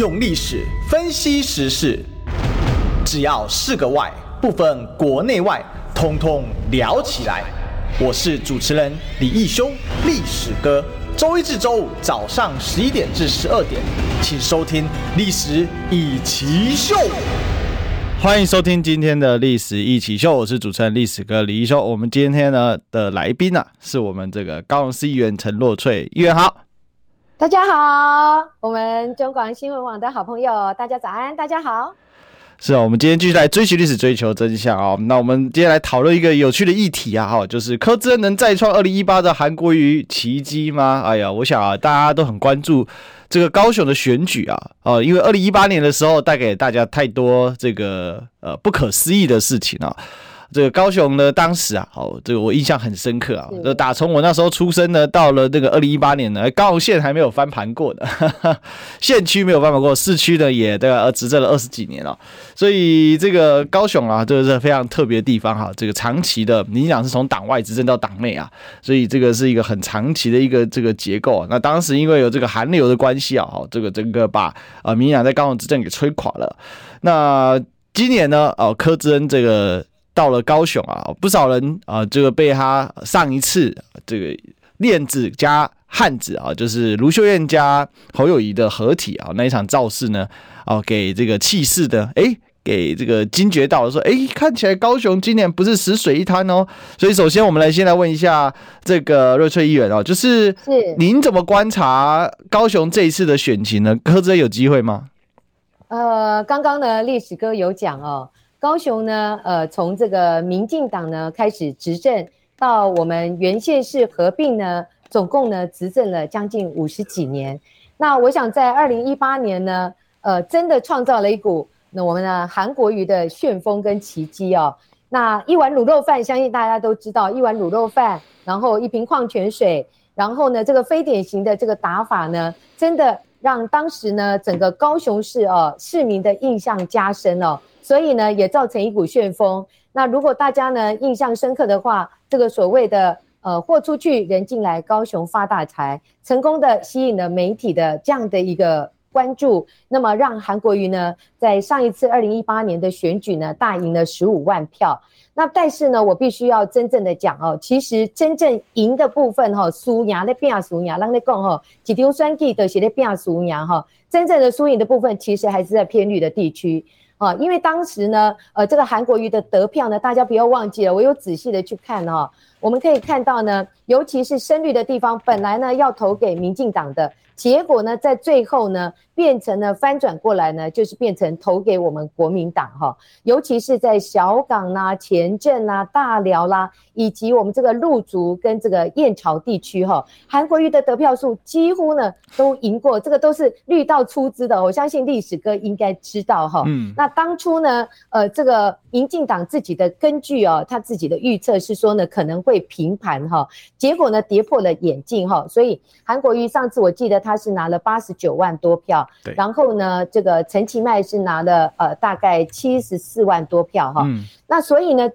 用历史分析时事，只要是个“外”，不分国内外，通通聊起来。我是主持人李义修，历史哥。周一至周五早上十一点至十二点，请收听《历史一起秀》。欢迎收听今天的《历史一起秀》，我是主持人历史哥李义修。我们今天呢的来宾呢、啊，是我们这个高雄市议员陈若翠议员好。大家好，我们中广新闻网的好朋友，大家早安，大家好。是啊，我们今天继续来追寻历史，追求真相啊。那我们今天来讨论一个有趣的议题啊，哈，就是柯志恩能再创二零一八的韩国瑜奇迹吗？哎呀，我想啊，大家都很关注这个高雄的选举啊，哦，因为二零一八年的时候带给大家太多这个呃不可思议的事情啊。这个高雄呢，当时啊，哦，这个我印象很深刻啊。就打从我那时候出生呢，到了这个二零一八年呢，高雄县还没有翻盘过的，县区没有翻盘过，市区呢也对吧？执政了二十几年了，所以这个高雄啊，这个是非常特别的地方哈。这个长期的，民进党是从党外执政到党内啊，所以这个是一个很长期的一个这个结构。啊那当时因为有这个韩流的关系啊，哦，这个整个把呃民进党在高雄执政给摧垮了。那今年呢，哦，柯志恩这个。到了高雄啊，不少人啊，这个被他上一次这个链子加汉子啊，就是卢秀燕加侯友宜的合体啊，那一场造势呢，啊，给这个气势的，哎，给这个惊觉到了，说，哎，看起来高雄今年不是死水一滩哦。所以，首先我们来先来问一下这个瑞翠议员哦，就是是您怎么观察高雄这一次的选情呢？柯志恩有机会吗？呃，刚刚呢，历史哥有讲哦。高雄呢，呃，从这个民进党呢开始执政，到我们原县市合并呢，总共呢执政了将近五十几年。那我想在二零一八年呢，呃，真的创造了一股那我们的韩国瑜的旋风跟奇迹哦。那一碗卤肉饭，相信大家都知道，一碗卤肉饭，然后一瓶矿泉水，然后呢，这个非典型的这个打法呢，真的让当时呢整个高雄市哦市民的印象加深哦。所以呢，也造成一股旋风。那如果大家呢印象深刻的话，这个所谓的呃货出去人进来，高雄发大财，成功的吸引了媒体的这样的一个关注，那么让韩国瑜呢在上一次二零一八年的选举呢大赢了十五万票。那但是呢，我必须要真正的讲哦，其实真正赢的部分哈，输赢的变输赢，让你讲哈，几条选举都是在变输赢哈，真正的输赢的部分其实还是在偏绿的地区。啊，因为当时呢，呃，这个韩国瑜的得票呢，大家不要忘记了，我有仔细的去看哈、我们可以看到呢，尤其是深绿的地方，本来呢要投给民进党的。结果呢，在最后呢，变成了翻转过来呢，就是变成投给我们国民党哈，尤其是在小港啦、前镇啦、大寮啦，以及我们这个陆竹跟这个燕巢地区哈，韩国瑜的得票数几乎呢都赢过，这个都是绿道出资的，我相信历史哥应该知道哈。嗯。那当初呢，呃，这个民进党自己的根据哦，他自己的预测是说呢，可能会平盘哈，结果呢跌破了眼镜哈，所以韩国瑜上次我记得他。是拿了八十九万多票，对，然后呢，这个陈其迈是拿了呃大概七十四万多票哈，嗯，那所以呢，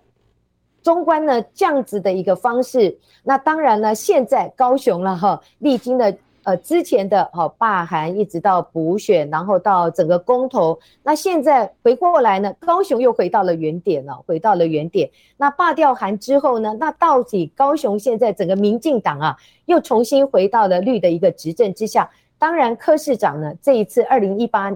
中观呢这样子的一个方式，那当然呢，现在高雄了哈，历经了。呃，之前的哈罢韩一直到补选，然后到整个公投，那现在回过来呢，高雄又回到了原点了，回到了原点。那罢掉韩之后呢，那到底高雄现在整个民进党啊，又重新回到了绿的一个执政之下。当然，柯市长呢，这一次二零一八，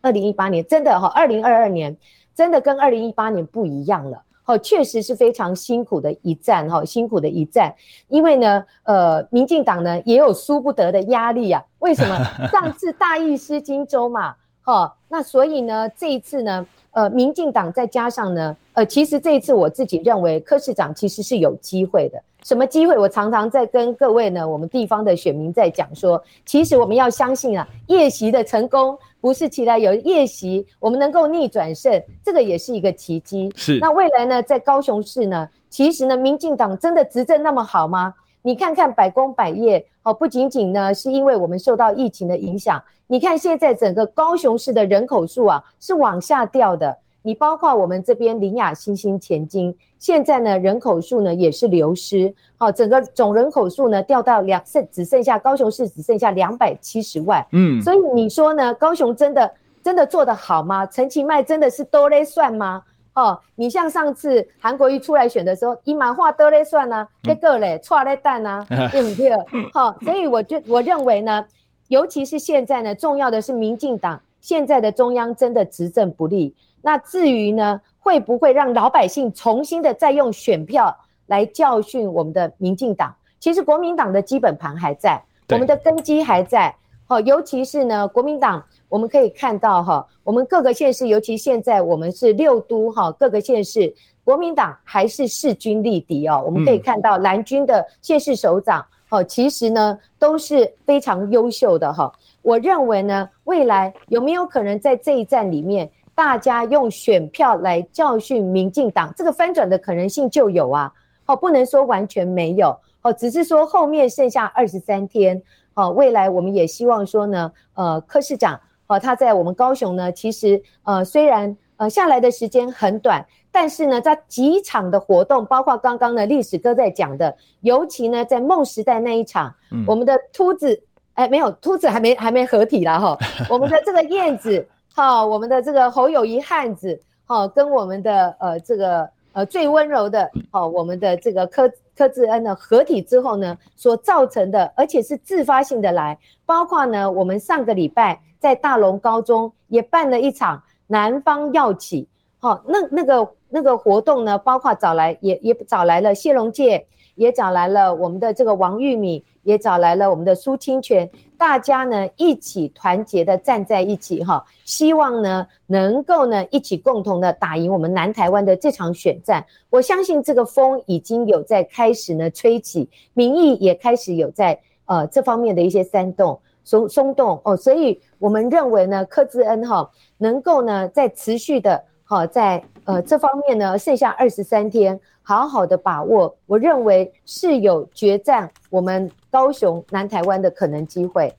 二零一八年真的哈，二零二二年真的跟二零一八年不一样了。好，确实是非常辛苦的一战哈，辛苦的一战。因为呢，呃，民进党呢也有输不得的压力啊。为什么？上次大意失荆州嘛，哈，那所以呢，这一次呢，呃，民进党再加上呢，呃，其实这一次我自己认为柯市长其实是有机会的。什么机会？我常常在跟各位呢，我们地方的选民在讲说，其实我们要相信啊，夜袭的成功。不是期待有夜袭，我们能够逆转胜，这个也是一个奇迹。是，那未来呢，在高雄市呢，其实呢，民进党真的执政那么好吗？你看看百工百业，哦，不仅仅呢是因为我们受到疫情的影响，你看现在整个高雄市的人口数啊是往下掉的。你包括我们这边林雅新兴前进，现在呢人口数呢也是流失，好，整个总人口数呢掉到两剩只剩下高雄市只剩下两百七十万，嗯，所以你说呢，高雄真的真的做得好吗？陈其迈真的是多勒算吗？哦，你像上次韩国瑜出来选的时候，一满话都勒算啊，这个嘞错嘞蛋啊，对不对？好，所以我就我认为呢，尤其是现在呢，重要的是民进党现在的中央真的执政不力。那至于呢，会不会让老百姓重新的再用选票来教训我们的民进党？其实国民党的基本盘还在，我们的根基还在。好，尤其是呢，国民党。我们可以看到哈，我们各个县市，尤其现在我们是六都哈，各个县市国民党还是势均力敌哦。我们可以看到蓝军的县市首长，哦，其实呢都是非常优秀的哈。我认为呢，未来有没有可能在这一战里面，大家用选票来教训民进党，这个翻转的可能性就有啊。哦，不能说完全没有哦，只是说后面剩下二十三天，哦，未来我们也希望说呢，呃，柯市长。哦，他在我们高雄呢，其实呃虽然呃下来的时间很短，但是呢，在几场的活动，包括刚刚呢历史哥在讲的，尤其呢在梦时代那一场，嗯、我们的秃子哎没有秃子还没还没合体啦哈，我们的这个燕子好，我们的这个侯友谊汉子好，跟我们的呃这个呃最温柔的好，我们的这个柯柯志恩的合体之后呢，所造成的，而且是自发性的来，包括呢我们上个礼拜。在大龙高中也办了一场南方药企，好，那那个那个活动呢，包括找来也也找来了谢龙介，也找来了我们的这个王玉敏，也找来了我们的苏清泉，大家呢一起团结的站在一起哈，希望呢能够呢一起共同的打赢我们南台湾的这场选战。我相信这个风已经有在开始呢吹起，民意也开始有在呃这方面的一些煽动。松松动哦，所以我们认为呢，柯志恩哈能够呢在持续的哈在呃这方面呢，剩下二十三天，好好的把握，我认为是有决战我们高雄南台湾的可能机会。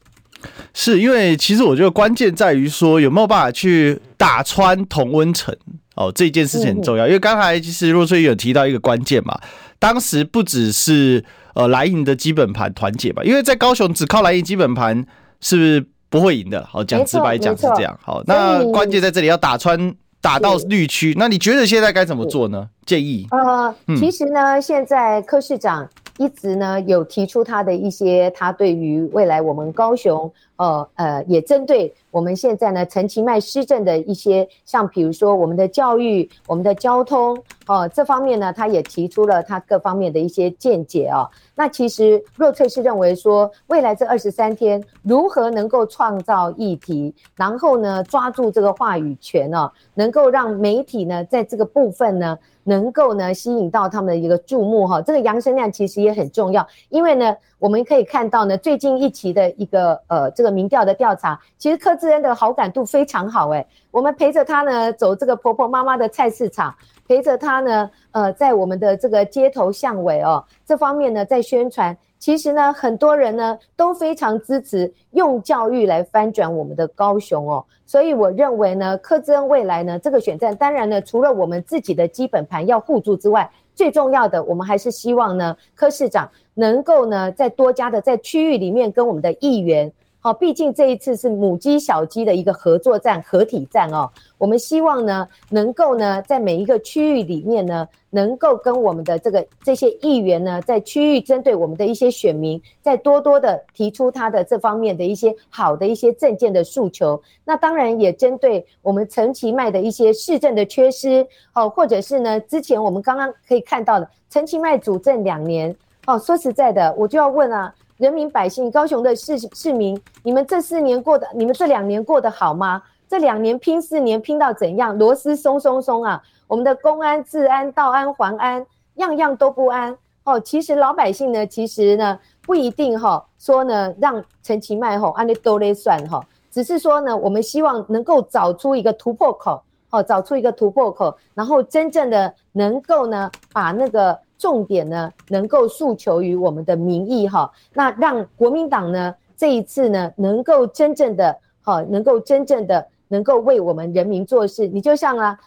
是因为其实我觉得关键在于说有没有办法去打穿同温层哦，这件事情很重要。嗯、因为刚才其实若翠有提到一个关键嘛，当时不只是。呃，蓝营的基本盘团结吧，因为在高雄只靠蓝营基本盘是不是不会赢的？好，讲直白讲是这样。好，那关键在这里要打穿，打到绿区。那你觉得现在该怎么做呢？建议？呃，其实呢，现在柯市长一直呢有提出他的一些，他对于未来我们高雄。呃呃，也针对我们现在呢，陈其迈施政的一些，像比如说我们的教育、我们的交通，哦、呃，这方面呢，他也提出了他各方面的一些见解哦。那其实若翠是认为说，未来这二十三天如何能够创造议题，然后呢，抓住这个话语权哦，能够让媒体呢，在这个部分呢。能够呢吸引到他们的一个注目哈，这个扬声量其实也很重要，因为呢我们可以看到呢最近一期的一个呃这个民调的调查，其实柯志恩的好感度非常好诶，我们陪着他呢走这个婆婆妈妈的菜市场，陪着他呢呃在我们的这个街头巷尾哦这方面呢在宣传。其实呢，很多人呢都非常支持用教育来翻转我们的高雄哦，所以我认为呢，柯志恩未来呢这个选战，当然呢，除了我们自己的基本盘要护住之外，最重要的，我们还是希望呢，柯市长能够呢，在多家的在区域里面跟我们的议员。哦，毕竟这一次是母鸡小鸡的一个合作战、合体战哦。我们希望呢，能够呢，在每一个区域里面呢，能够跟我们的这个这些议员呢，在区域针对我们的一些选民，再多多的提出他的这方面的一些好的一些政见的诉求。那当然也针对我们陈其迈的一些市政的缺失哦，或者是呢，之前我们刚刚可以看到的陈其迈主政两年哦。说实在的，我就要问啊。人民百姓，高雄的市市民，你们这四年过得，你们这两年过得好吗？这两年拼四年拼到怎样？螺丝松松松啊！我们的公安、治安、道安、环安，样样都不安哦。其实老百姓呢，其实呢不一定哈、哦，说呢让陈其迈吼按你都来算哈，只是说呢，我们希望能够找出一个突破口，哦，找出一个突破口，然后真正的能够呢把那个。重点呢，能够诉求于我们的民意哈，那让国民党呢这一次呢，能够真正的哈，能够真正的能够为我们人民做事。你就像啊，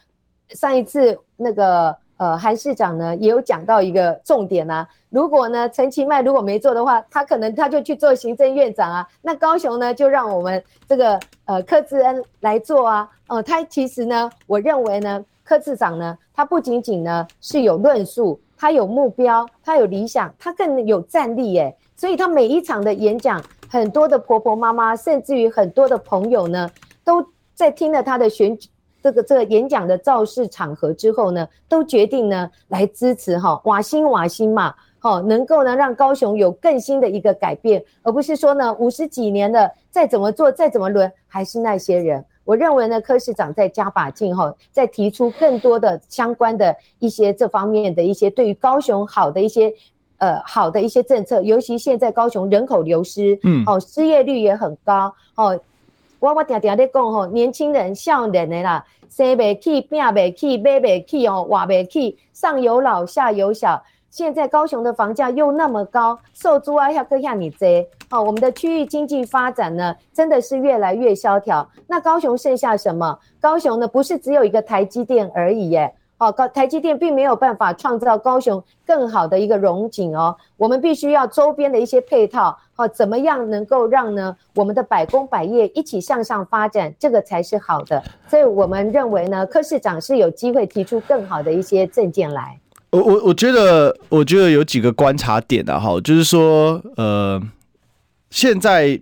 上一次那个呃韩市长呢也有讲到一个重点啊，如果呢陈其迈如果没做的话，他可能他就去做行政院长啊。那高雄呢就让我们这个呃柯志恩来做啊。呃，他其实呢，我认为呢柯市长呢，他不仅仅呢是有论述，他有目标，他有理想，他更有战力耶。所以他每一场的演讲，很多的婆婆妈妈，甚至于很多的朋友呢，都在听了他的选这个这个演讲的造势场合之后呢，都决定呢来支持哈瓦新瓦新嘛，好能够呢让高雄有更新的一个改变，而不是说呢五十几年了再怎么做再怎么轮还是那些人。我认为呢柯市长在加把劲哈，在提出更多的相关的一些这方面的一些对于高雄好的一些。呃，好的一些政策，尤其现在高雄人口流失，嗯，哦，失业率也很高，哦，我我常常在讲吼，年轻人少年的啦，生不起，病不起，买不起，哦，活不起，上有老下有小，现在高雄的房价又那么高，受租啊要更像你这，哦，我们的区域经济发展呢，真的是越来越萧条，那高雄剩下什么？高雄呢，不是只有一个台积电而已耶。哦，高台积电并没有办法创造高雄更好的一个融景哦，我们必须要周边的一些配套，哦，怎么样能够让呢我们的百工百业一起向上发展，这个才是好的。所以我们认为呢，柯市长是有机会提出更好的一些政见来。我我我觉得，我觉得有几个观察点啊，哈，就是说，呃，现在。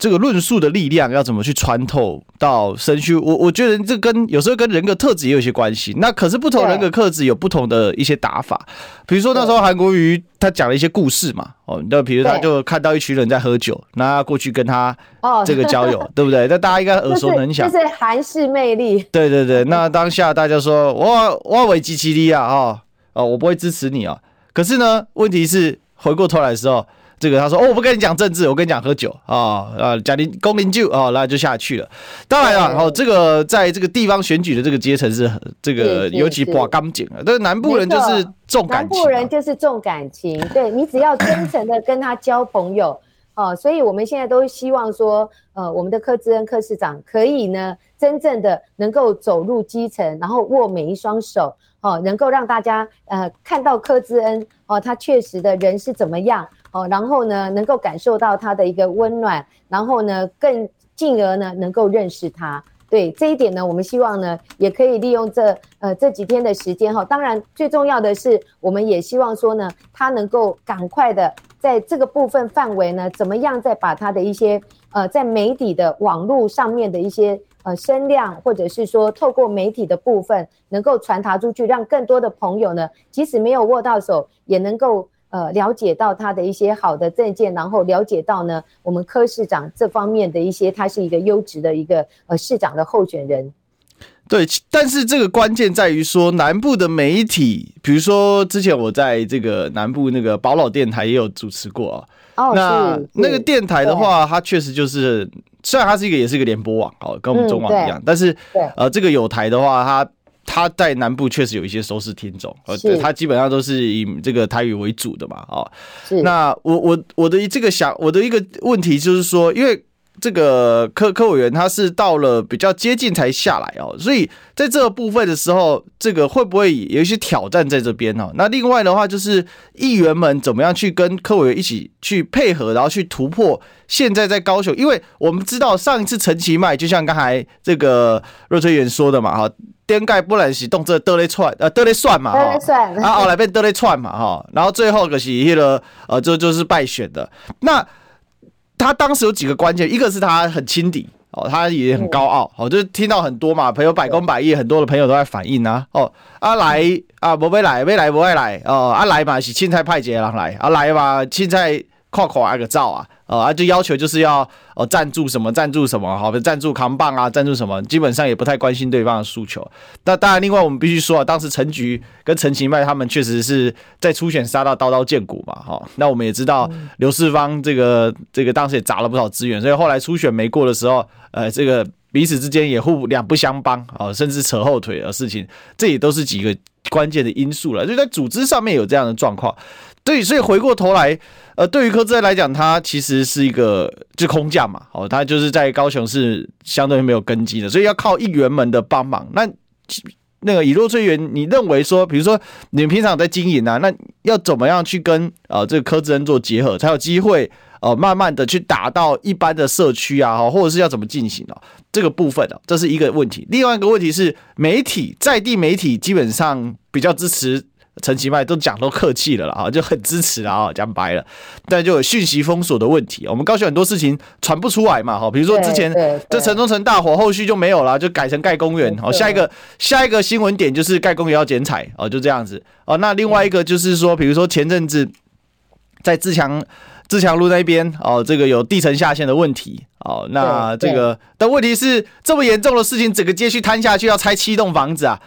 这个论述的力量要怎么去穿透到身躯？我我觉得这跟有时候跟人格特质也有些关系。那可是不同人格特质有不同的一些打法。比如说那时候韩国瑜他讲了一些故事嘛，哦，那比如他就看到一群人在喝酒，那过去跟他这个交友，对不对？那大家应该耳熟能详。就是韩式魅力。对对对，那当下大家说哇哇为基奇利亚啊，哦，我不会支持你啊。可是呢，问题是回过头来的时候。这个他说哦，我不跟你讲政治，我跟你讲喝酒啊啊，讲邻公邻酒啊，那就下去了。当然了，哦，这个在这个地方选举的这个阶层是这个尤其挂干净啊，但是南部人就是重感情，南部人就是重感情，对，你只要真诚的跟他交朋友哦，所以我们现在都希望说，呃，我们的柯志恩柯市长可以呢，真正的能够走入基层，然后握每一双手哦，能够让大家呃看到柯志恩哦，他确实的人是怎么样。哦，然后呢，能够感受到他的一个温暖，然后呢，更进而呢，能够认识他。对这一点呢，我们希望呢，也可以利用这呃这几天的时间哈。当然，最重要的是，我们也希望说呢，他能够赶快的在这个部分范围呢，怎么样再把他的一些呃在媒体的网络上面的一些呃声量，或者是说透过媒体的部分，能够传达出去，让更多的朋友呢，即使没有握到手，也能够。呃，了解到他的一些好的证件，然后了解到呢，我们柯市长这方面的一些，他是一个优质的一个呃市长的候选人。对，但是这个关键在于说，南部的媒体，比如说之前我在这个南部那个宝老电台也有主持过啊。哦，那那个电台的话，它确实就是，虽然它是一个也是一个联播网哦，跟我们中网一样，但是呃，这个有台的话，它。他在南部确实有一些收视听众，呃，他基本上都是以这个台语为主的嘛，哦，那我我我的这个想我的一个问题就是说，因为这个科科委员他是到了比较接近才下来哦，所以在这个部分的时候，这个会不会有一些挑战在这边哦？那另外的话就是议员们怎么样去跟科委员一起去配合，然后去突破现在在高雄，因为我们知道上一次陈其迈，就像刚才这个若崔员说的嘛，哈。颠盖不能是动这得咧串呃得咧算嘛哈，然后后来变得咧串嘛哈，然后最后可是那个呃就就是败选的。那他当时有几个关键，一个是他很轻敌哦，他也很高傲哦，就是听到很多嘛，朋友百工百业，很多的朋友都在反映啊哦，啊来啊不会来，未来不会来哦，啊来嘛是凊彩派一个人来，啊来嘛凊彩看看那个照啊。呃，啊，就要求就是要哦赞助什么赞助什么，好，赞助扛棒啊，赞助什么，基本上也不太关心对方的诉求。那当然，另外我们必须说啊，当时陈菊跟陈其迈他们确实是在初选杀到刀刀见骨嘛，哈。那我们也知道刘世芳这个这个当时也砸了不少资源，所以后来初选没过的时候，呃，这个彼此之间也互两不相帮啊，甚至扯后腿的事情，这也都是几个关键的因素了。就在组织上面有这样的状况。对，所以回过头来，呃，对于柯志恩来讲，他其实是一个就空降嘛，哦，他就是在高雄是相对于没有根基的，所以要靠议员们的帮忙。那那个以若翠园，你认为说，比如说你们平常在经营啊，那要怎么样去跟呃这个柯志恩做结合，才有机会呃慢慢的去打到一般的社区啊，或者是要怎么进行啊？这个部分啊，这是一个问题。另外一个问题是，媒体在地媒体基本上比较支持。陈其迈都讲都客气了啦，哈，就很支持了啊，讲白了，但就有讯息封锁的问题。我们高雄很多事情传不出来嘛，哈，比如说之前这城中城大火，后续就没有了，就改成盖公园。好，下一个下一个新闻点就是盖公园要剪彩，哦，就这样子。哦，那另外一个就是说，比如说前阵子在自强自强路那边，哦，这个有地层下陷的问题，哦，那这个但问题是这么严重的事情，整个街区摊下去要拆七栋房子啊。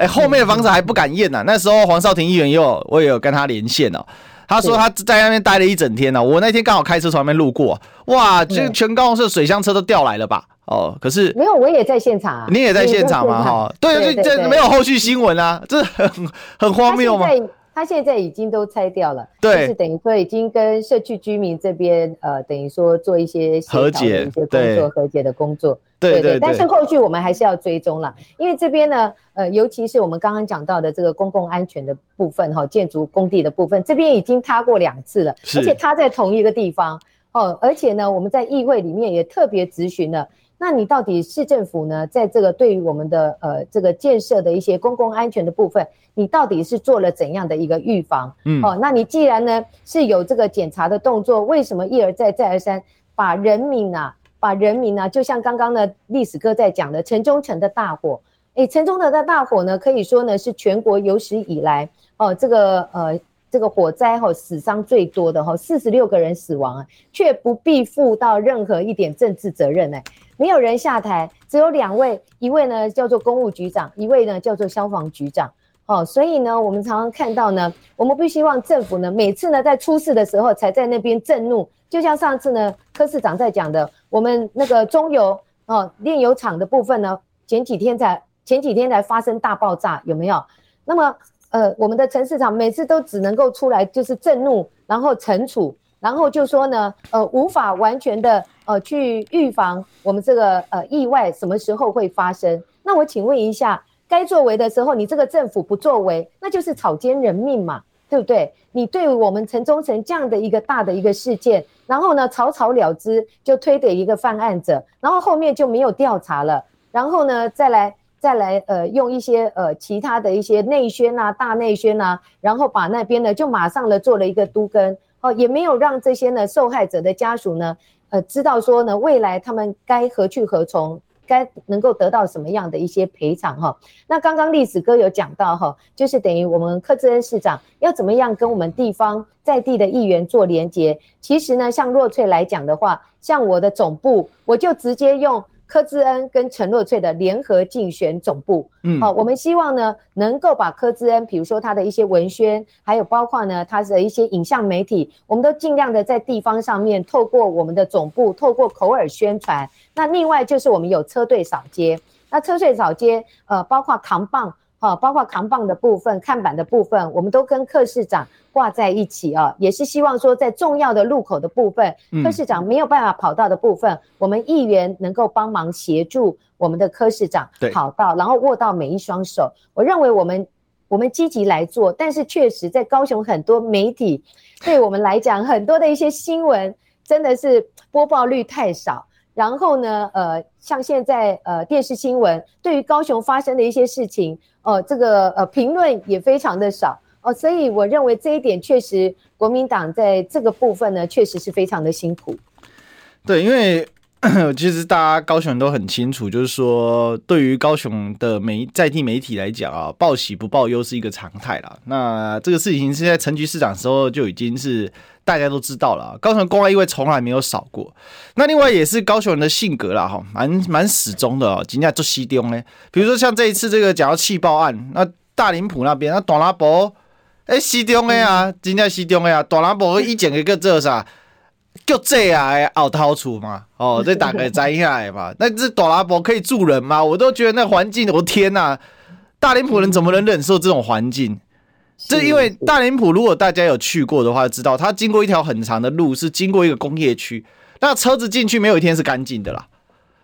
哎，后面的房子还不敢验呢、啊。那时候黄少廷议员也有，我也有跟他连线哦。他说他在那边待了一整天呢、啊。我那天刚好开车从那边路过，哇，这全高雄市水箱车都调来了吧？哦，可是没有，我也在现场啊。你也在现场吗？哈，对，就这没有后续新闻啊，这很很荒谬吗？他现在已经都拆掉了，对，就是等于说已经跟社区居民这边呃，等于说做一些和解、一些工作、和解的工作，对对，对，对。但是后续我们还是要追踪了，因为这边呢，呃，尤其是我们刚刚讲到的这个公共安全的部分哈，建筑工地的部分，这边已经塌过两次了，而且塌在同一个地方哦，而且呢，我们在议会里面也特别咨询了。那你到底市政府呢，在这个对于我们的呃这个建设的一些公共安全的部分，你到底是做了怎样的一个预防？嗯，哦，那你既然呢是有这个检查的动作，为什么一而再再而三把人民啊，把人民啊，就像刚刚的历史哥在讲的城中城的大火，诶，城中城的大火呢，可以说呢是全国有史以来哦这个呃这个火灾哈死伤最多的哈，四十六个人死亡啊，却不必负到任何一点政治责任呢。没有人下台，只有两位，一位呢叫做公务局长，一位呢叫做消防局长。哦，所以呢，我们常常看到呢，我们不希望政府呢每次呢在出事的时候才在那边震怒，就像上次呢柯市长在讲的，我们那个中油哦炼油厂的部分呢，前几天才前几天才发生大爆炸，有没有？那么呃，我们的陈市长每次都只能够出来就是震怒，然后惩处。然后就说呢，呃，无法完全的呃去预防我们这个呃意外什么时候会发生。那我请问一下，该作为的时候，你这个政府不作为，那就是草菅人命嘛，对不对？你对我们城中城这样的一个大的一个事件，然后呢草草了之，就推给一个犯案者，然后后面就没有调查了，然后呢再来再来呃用一些呃其他的一些内宣啊大内宣啊，然后把那边呢就马上的做了一个都更。哦，也没有让这些呢受害者的家属呢，呃，知道说呢，未来他们该何去何从，该能够得到什么样的一些赔偿哈。那刚刚历史哥有讲到哈，就是等于我们柯志恩市长要怎么样跟我们地方在地的议员做连接。其实呢，像若翠来讲的话，像我的总部，我就直接用。柯志恩跟陈若翠的联合竞选总部，嗯，好，我们希望呢，能够把柯志恩，比如说他的一些文宣，还有包括呢，他的一些影像媒体，我们都尽量的在地方上面，透过我们的总部，透过口耳宣传。那另外就是我们有车队扫街，那车队扫街，呃，包括扛棒。好，包括扛棒的部分、看板的部分，我们都跟柯市长挂在一起啊，也是希望说，在重要的路口的部分，柯市长没有办法跑到的部分，我们议员能够帮忙协助我们的柯市长跑到，然后握到每一双手。我认为我们我们积极来做，但是确实在高雄很多媒体对我们来讲，很多的一些新闻真的是播报率太少。然后呢，呃，像现在呃电视新闻对于高雄发生的一些事情，哦、哦，这个呃评论也非常的少哦、所以我认为这一点确实国民党在这个部分呢，确实是非常的辛苦。对，因为 其实大家高雄人都很清楚，就是说对于高雄的媒在地媒体来讲啊，报喜不报忧是一个常态啦。那这个事情是在陈局市长的时候就已经是。大家都知道了，高雄公安意外从来没有少过。那另外也是高雄人的性格啦，哈，蛮蛮始终的哦。今天做西丢呢，比如说像这一次这个讲到气爆案，那大林埔那边那大拉伯，哎，西丢的啊，今天西丢的啊，大拉伯一整个个这啥，就这样凹掏出嘛，哦，这大概摘下来嘛。那这大拉伯可以住人吗？我都觉得那环境，我天呐，大林埔人怎么能忍受这种环境？这因为大林浦，如果大家有去过的话，知道它经过一条很长的路，是经过一个工业区，那车子进去没有一天是干净的啦。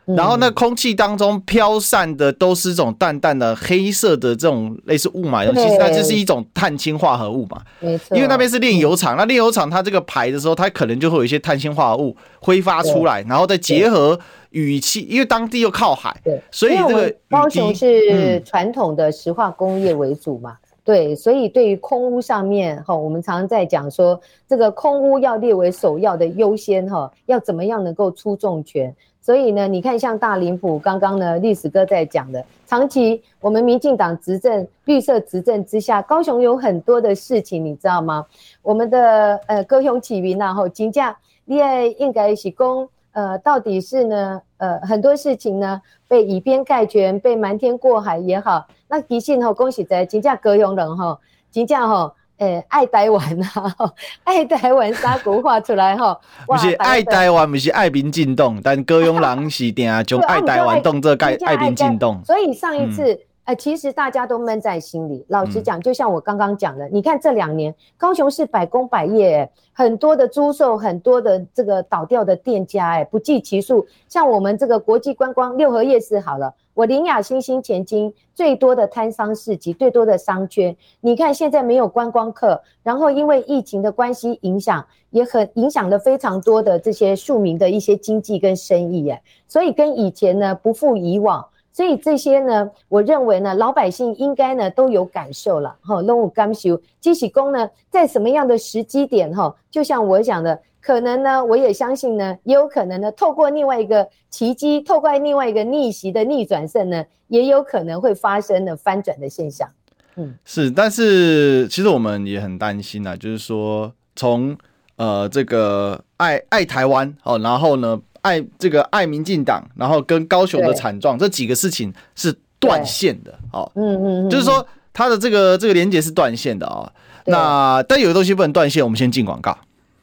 然后那空气当中飘散的都是这种淡淡的黑色的这种类似雾霾，其实它就是一种碳氢化合物嘛。没错，因为那边是炼油厂，那炼油厂它这个排的时候，它可能就会有一些碳氢化合物挥发出来，然后再结合雨气，因为当地又靠海，对，所以这个高雄是传统的石化工业为主嘛。对，所以对于空屋上面哈，我们常常在讲说，这个空屋要列为首要的优先哈，要怎么样能够出重拳？所以呢，你看像大林蒲刚刚呢，历史哥在讲的，长期我们民进党执政、绿色执政之下，高雄有很多的事情，你知道吗？我们的呃高雄市民然后金价，你也应该是讲，呃，到底是呢，呃，很多事情呢被以偏概全，被瞒天过海也好，那其实吼，讲实在真正高雄人吼，真正吼。诶、欸，爱台湾啊，爱台湾三句话出来吼，不是爱台湾，不是爱民进党，但高雄人是定将 爱台湾当作爱爱民进党。所以上一次，呃，其实大家都闷在心里。老实讲，就像我刚刚讲的，你看这两年高雄市百工百业，很多的租售，很多的这个倒掉的店家，哎，不计其数。像我们这个国际观光六合夜市好了。我林雅新兴前金最多的摊商市集，最多的商圈，你看现在没有观光客，然后因为疫情的关系影响，也很影响了非常多的这些庶民的一些经济跟生意哎，所以跟以前呢不复以往，所以这些呢，我认为呢老百姓应该呢都有感受了哈，拢有感受，基喜公呢在什么样的时机点哈，就像我讲的。可能呢，我也相信呢，也有可能呢，透过另外一个奇迹，透过另外一个逆袭的逆转胜呢，也有可能会发生的翻转的现象。嗯，是，但是其实我们也很担心啊，就是说从呃这个爱爱台湾哦，然后呢爱这个爱民进党，然后跟高雄的惨状这几个事情是断线的哦。嗯嗯，就是说它的这个这个连接是断线的啊、哦。那但有的东西不能断线，我们先进广告。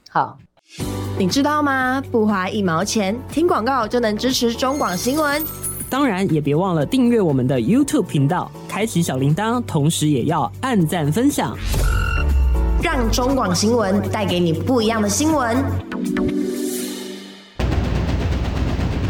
好。你知道吗？不花一毛钱，听广告就能支持中广新闻。当然，也别忘了订阅我们的 YouTube 频道，开启小铃铛，同时也要按赞分享，让中广新闻带给你不一样的新闻。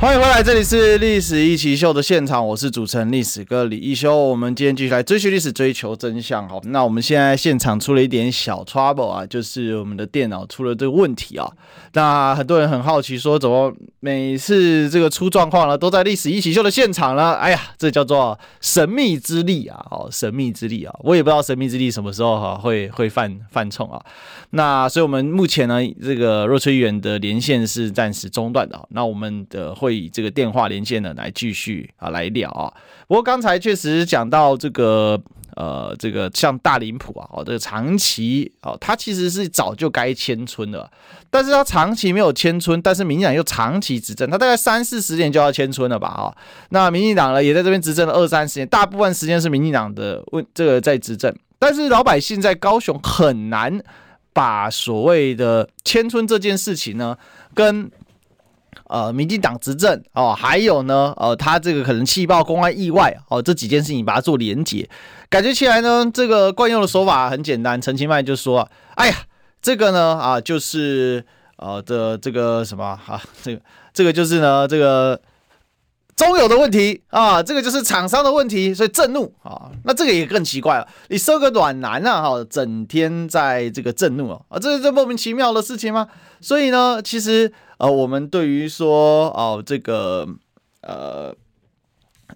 欢迎回来，这里是历史一起秀的现场，我是主持人历史哥李一修。我们今天继续来追寻历史，追求真相。好，那我们现在现场出了一点小 trouble 啊，就是我们的电脑出了这个问题啊。那很多人很好奇，说怎么每次这个出状况了，都在历史一起秀的现场呢？哎呀，这叫做神秘之力啊！哦，神秘之力啊，我也不知道神秘之力什么时候哈会会犯犯冲啊。那所以我们目前呢，这个若崔议员的连线是暂时中断的。那我们的会。以这个电话连线呢来继续啊来聊啊。不过刚才确实讲到这个呃这个像大林蒲啊，哦这个长期哦，他其实是早就该迁村的，但是他长期没有迁村，但是民进党又长期执政，他大概三四十年就要迁村了吧？哈，那民进党呢也在这边执政了二三十年，大部分时间是民进党的问这个在执政，但是老百姓在高雄很难把所谓的迁村这件事情呢跟。呃，民进党执政哦，还有呢，呃，他这个可能气爆公安意外哦，这几件事情把它做连结，感觉起来呢，这个惯用的手法很简单。陈其迈就说：“哎呀，这个呢，啊，就是呃的这个什么啊，这个这个就是呢，这个中油的问题啊，这个就是厂商的问题，所以震怒啊。那这个也更奇怪了，你收个暖男啊，哈，整天在这个震怒啊，啊，这是这莫名其妙的事情吗？所以呢，其实。”呃，我们对于说哦，这个呃，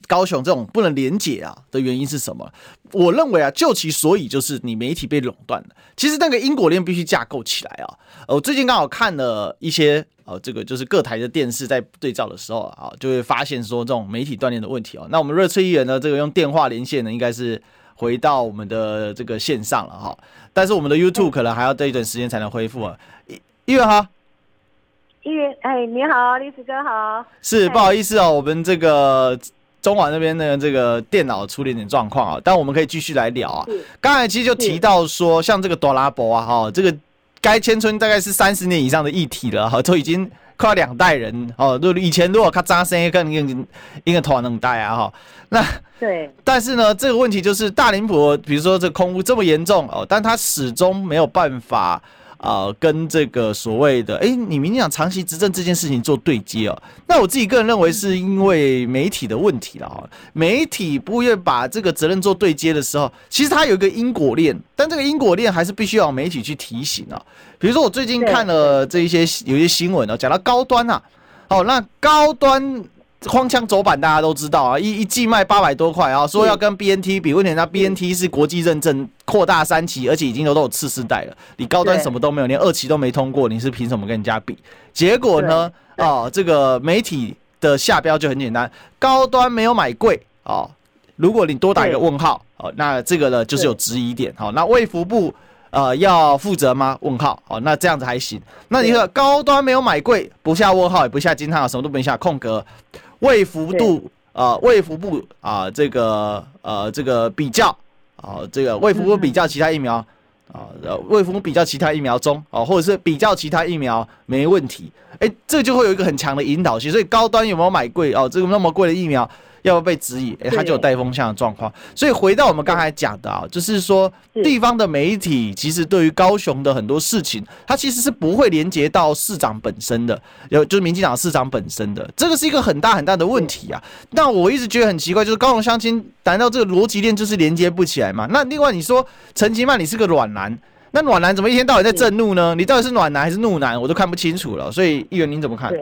高雄这种不能连结啊的原因是什么？我认为啊，就其所以就是你媒体被垄断了。其实那个因果链必须架构起来啊。我最近刚好看了一些呃，这个就是各台的电视在对照的时候啊，就会发现说这种媒体断链的问题哦。那我们若崔议员呢，这个用电话连线呢，应该是回到我们的这个线上了哈。但是我们的 YouTube 可能还要待一段时间才能恢复啊。议员哈。议员，哎，你好，历史哥好。是，不好意思哦，我们这个中网那边的这个电脑出了一点状况啊，但我们可以继续来聊啊。刚才其实就提到说，像这个大林蒲啊，哈，这个该迁村大概是三十年以上的议题了哈，都已经快要两代人哦。就以前如果他扎生更应应该拖能带啊哈。那对，但是呢，这个问题就是大林浦，比如说这空屋这么严重哦，但他始终没有办法。啊、呃，跟这个所谓的哎，你民进党长期执政这件事情做对接哦，那我自己个人认为是因为媒体的问题了哈。媒体不愿把这个责任做对接的时候，其实它有一个因果链，但这个因果链还是必须要媒体去提醒啊。比如说我最近看了这一些有一些新闻哦，讲到高端啊，哦，那高端。荒腔走板，大家都知道啊，一一季卖八百多块啊，说要跟 BNT 比，问题那 BNT 是国际认证扩大三期，而且已经都都有次世代了，你高端什么都没有，连二期都没通过，你是凭什么跟人家比？结果呢，哦，这个媒体的下标就很简单，高端没有买贵哦，如果你多打一个问号哦，那这个呢就是有质疑点，好，那卫福部呃要负责吗？问号，哦，那这样子还行，那你说高端没有买贵，不下问号也不下惊叹号，什么都没下空格。卫福部啊，卫福部啊，这个呃，这个比较啊，这个卫福部比较其他疫苗啊，卫福部比较其他疫苗中啊，或者是比较其他疫苗没问题，哎，这就会有一个很强的引导性，所以高端有没有买贵哦？这个那么贵的疫苗。要被质疑？哎、欸，它就有带风向的状况。所以回到我们刚才讲的啊，就是说地方的媒体其实对于高雄的很多事情，它其实是不会连接到市长本身的，有就是民进党市长本身的，这个是一个很大很大的问题啊。那我一直觉得很奇怪，就是高雄相亲，难道这个逻辑链就是连接不起来吗？那另外你说陈其迈你是个暖男，那暖男怎么一天到晚在震怒呢？你到底是暖男还是怒男？我都看不清楚了。所以议员您怎么看？对，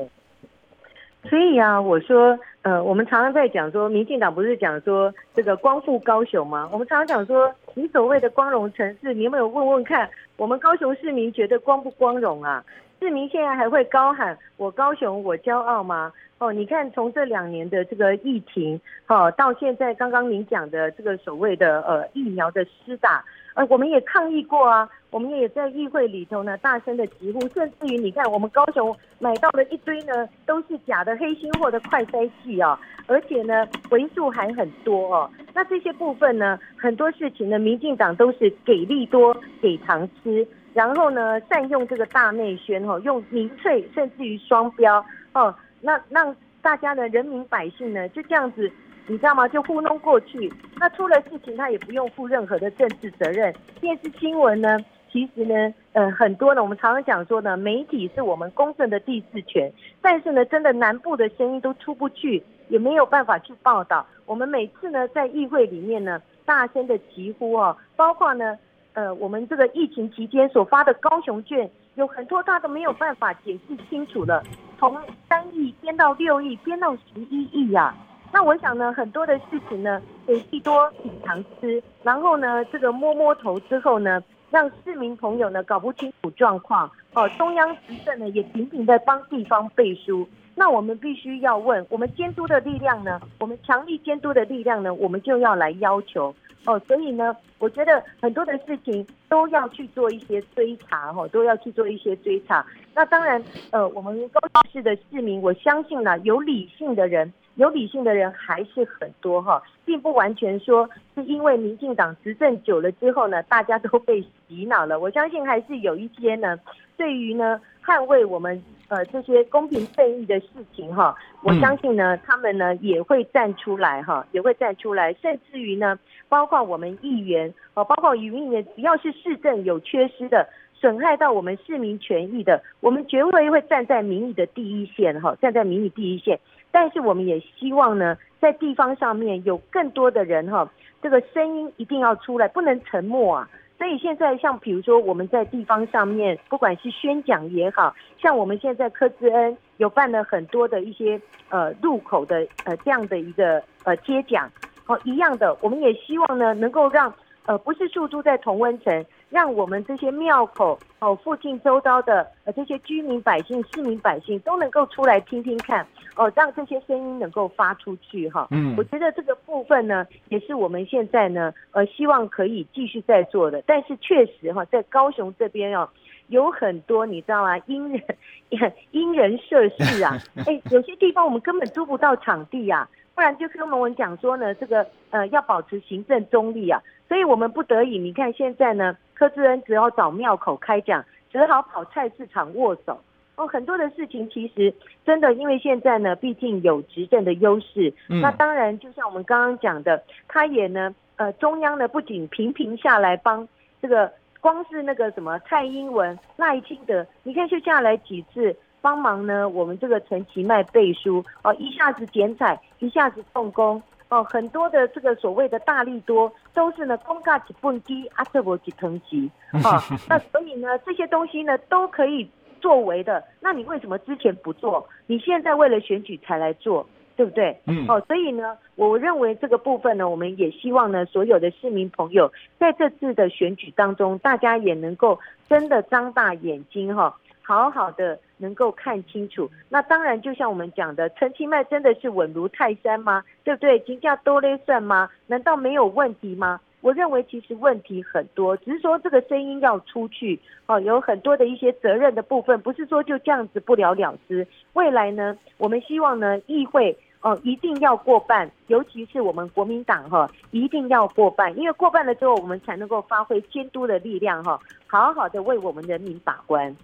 所以啊，我说。呃，我们常常在讲说，民进党不是讲说这个光复高雄吗？我们常常讲说，你所谓的光荣城市，你有没有问问看，我们高雄市民觉得光不光荣啊？市民现在还会高喊“我高雄，我骄傲”吗？哦，你看从这两年的这个疫情，哦，到现在刚刚您讲的这个所谓的呃疫苗的施打。呃，我们也抗议过啊，我们也在议会里头呢大声的疾呼，甚至于你看，我们高雄买到了一堆呢都是假的黑心货的快筛剂啊，而且呢为数还很多哦。那这些部分呢，很多事情呢，民进党都是给利多给糖吃，然后呢善用这个大内宣哦，用民粹甚至于双标哦，那让大家呢人民百姓呢就这样子。你知道吗？就糊弄过去，那出了事情他也不用负任何的政治责任。电视新闻呢，其实呢，呃，很多呢，我们常常讲说呢，媒体是我们公正的第四权，但是呢，真的南部的声音都出不去，也没有办法去报道。我们每次呢，在议会里面呢，大声的疾呼哦，包括呢，呃，我们这个疫情期间所发的高雄券，有很多他都没有办法解释清楚了，从三亿编到六亿，编到十一亿呀。那我想呢，很多的事情呢，给利多品尝吃，然后呢，这个摸摸头之后呢，让市民朋友呢搞不清楚状况。哦，中央执政呢也频频在帮地方背书。那我们必须要问，我们监督的力量呢？我们强力监督的力量呢？我们就要来要求。哦，所以呢，我觉得很多的事情都要去做一些追查，哈，都要去做一些追查。那当然，呃，我们高雄市的市民，我相信呢，有理性的人。有理性的人还是很多哈，并不完全说是因为民进党执政久了之后呢，大家都被洗脑了。我相信还是有一些呢，对于呢捍卫我们呃这些公平正义的事情哈，我相信呢他们呢也会站出来哈，也会站出来，甚至于呢，包括我们议员哦，包括议员，只要是市政有缺失的，损害到我们市民权益的，我们绝对会站在民意的第一线哈，站在民意第一线。但是我们也希望呢，在地方上面有更多的人哈，这个声音一定要出来，不能沉默啊。所以现在像比如说我们在地方上面，不管是宣讲也好，像我们现在柯志恩有办了很多的一些呃路口的呃这样的一个呃接讲，哦一样的，我们也希望呢能够让呃不是驻驻在同温层。让我们这些庙口哦，附近周遭的呃这些居民百姓、市民百姓都能够出来听听看哦，让这些声音能够发出去哈。嗯，我觉得这个部分呢，也是我们现在呢呃希望可以继续在做的。但是确实哈，在高雄这边哦，有很多你知道吗？因人 因人设事啊，哎，有些地方我们根本租不到场地啊，不然就跟我们讲说呢，这个呃要保持行政中立啊。所以我们不得已，你看现在呢，柯志恩只好找庙口开讲，只好跑菜市场握手。哦，很多的事情其实真的，因为现在呢，毕竟有执政的优势，嗯、那当然就像我们刚刚讲的，他也呢，呃，中央呢不仅频频下来帮这个，光是那个什么蔡英文、赖清德，你看就下来几次帮忙呢，我们这个陈其迈背书哦，一下子剪彩，一下子动工。哦，很多的这个所谓的大力多都是呢，公价几蹦低，阿特伯几腾级，啊，那所以呢，这些东西呢都可以作为的。那你为什么之前不做？你现在为了选举才来做，对不对？嗯。哦，所以呢，我认为这个部分呢，我们也希望呢，所有的市民朋友在这次的选举当中，大家也能够真的张大眼睛哈。好好的能够看清楚，那当然就像我们讲的，陈其迈真的是稳如泰山吗？对不对？金价多嘞算吗？难道没有问题吗？我认为其实问题很多，只是说这个声音要出去哦，有很多的一些责任的部分，不是说就这样子不了了之。未来呢，我们希望呢，议会哦一定要过半，尤其是我们国民党哈，一定要过半，因为过半了之后，我们才能够发挥监督的力量哈，好好的为我们人民把关。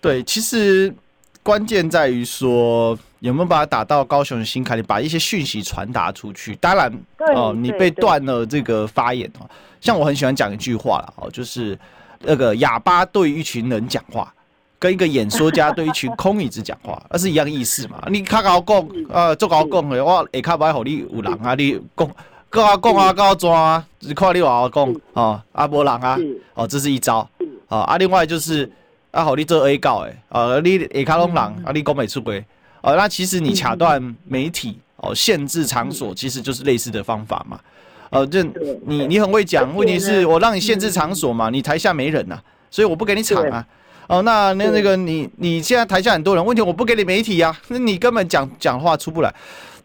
对，其实关键在于说有没有把它打到高雄的心坎里，把一些讯息传达出去。当然，哦、呃，你被断了这个发言哦。像我很喜欢讲一句话了哦，就是那个哑巴对一群人讲话，跟一个演说家对一群空椅子讲话，那是一样意思嘛。你卡搞讲，呃，做搞讲的，我下卡不爱和你有人啊，你讲，跟我讲啊，跟我抓啊，只看你话我讲哦，啊，无人啊，哦，这是一招。哦，啊，另外就是。啊，好，你做 A 告诶，呃，你下卡拢人，啊，你讲没出轨，啊，那其实你卡断媒体，哦，限制场所，其实就是类似的方法嘛，呃，这你你很会讲，问题是我让你限制场所嘛，你台下没人呐，所以我不给你场啊，哦，那那那个你你现在台下很多人，问题我不给你媒体呀，那你根本讲讲话出不来。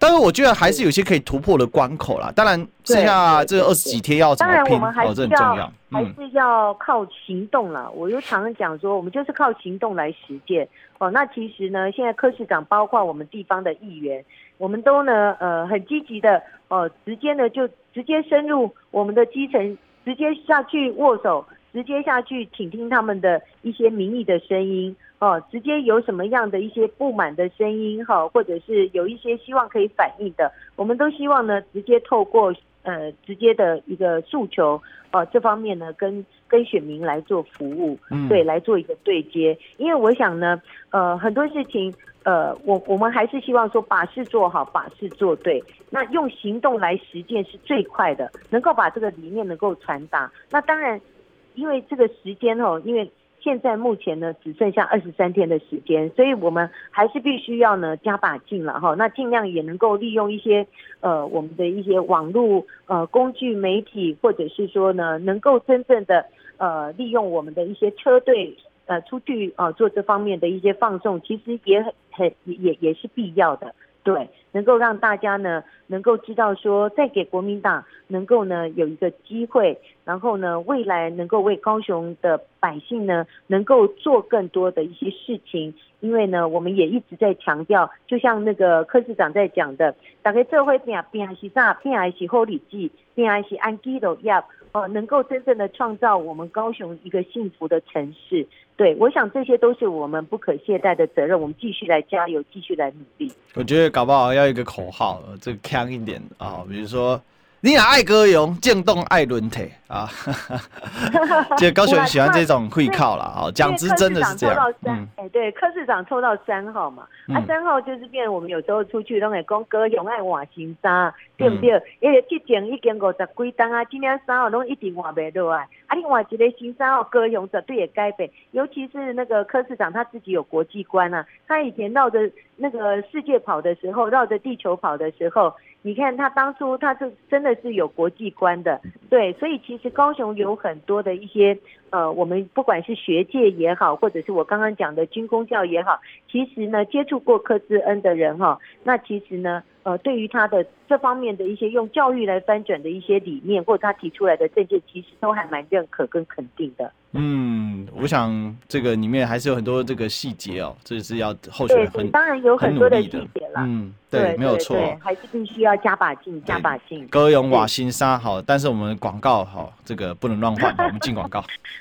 但是我觉得还是有些可以突破的关口啦。当然，剩下这二十几天要怎么拼，哦，这很重要。还是要靠行动啦。我又常常讲说，我们就是靠行动来实践。哦，那其实呢，现在柯市长包括我们地方的议员，我们都呢，呃，很积极的，哦，直接呢就直接深入我们的基层，直接下去握手，直接下去倾听他们的一些民意的声音。哦，直接有什么样的一些不满的声音哈，或者是有一些希望可以反映的，我们都希望呢，直接透过呃直接的一个诉求，呃这方面呢，跟跟选民来做服务，嗯，对，来做一个对接。因为我想呢，呃很多事情，呃我我们还是希望说把事做好，把事做对，那用行动来实践是最快的，能够把这个理念能够传达。那当然，因为这个时间哦，因为。现在目前呢，只剩下二十三天的时间，所以我们还是必须要呢加把劲了哈。那尽量也能够利用一些呃我们的一些网络呃工具媒体，或者是说呢能够真正的呃利用我们的一些车队呃出去呃做这方面的一些放送，其实也很很也也是必要的。对，能够让大家呢，能够知道说，再给国民党能够呢有一个机会，然后呢，未来能够为高雄的百姓呢，能够做更多的一些事情。因为呢，我们也一直在强调，就像那个柯市长在讲的，大概这回变变还是啥，变还是好日子，变还是安居乐业。哦，能够真正的创造我们高雄一个幸福的城市，对，我想这些都是我们不可懈怠的责任，我们继续来加油，继续来努力。我觉得搞不好要一个口号，这个强一点啊，比如说。你也爱歌咏，渐冻爱轮体啊！这高雄人喜欢这种会靠了啊，讲直真的是这样。嗯，哎，对，柯市长抽到三号嘛，嗯、啊，三号就是变我们有时候出去都会讲歌咏爱换新衫，对不对？嗯、因为之前已经五十几单啊，今年三号拢一定换不落来。啊，另外一个新三号歌咏绝对也改变，尤其是那个柯市长他自己有国际观啊，他以前绕着那个世界跑的时候，绕着地球跑的时候。你看他当初，他是真的是有国际观的，对，所以其实高雄有很多的一些，呃，我们不管是学界也好，或者是我刚刚讲的军工教也好，其实呢，接触过柯志恩的人哈，那其实呢。呃，对于他的这方面的一些用教育来翻转的一些理念，或者他提出来的政见，其实都还蛮认可跟肯定的。嗯，我想这个里面还是有很多这个细节哦，这是要候选人很当然有很多的细节了。嗯，对，对没有错，还是必须要加把劲，加把劲。歌咏瓦辛沙好，但是我们广告好，这个不能乱换，我们进广告。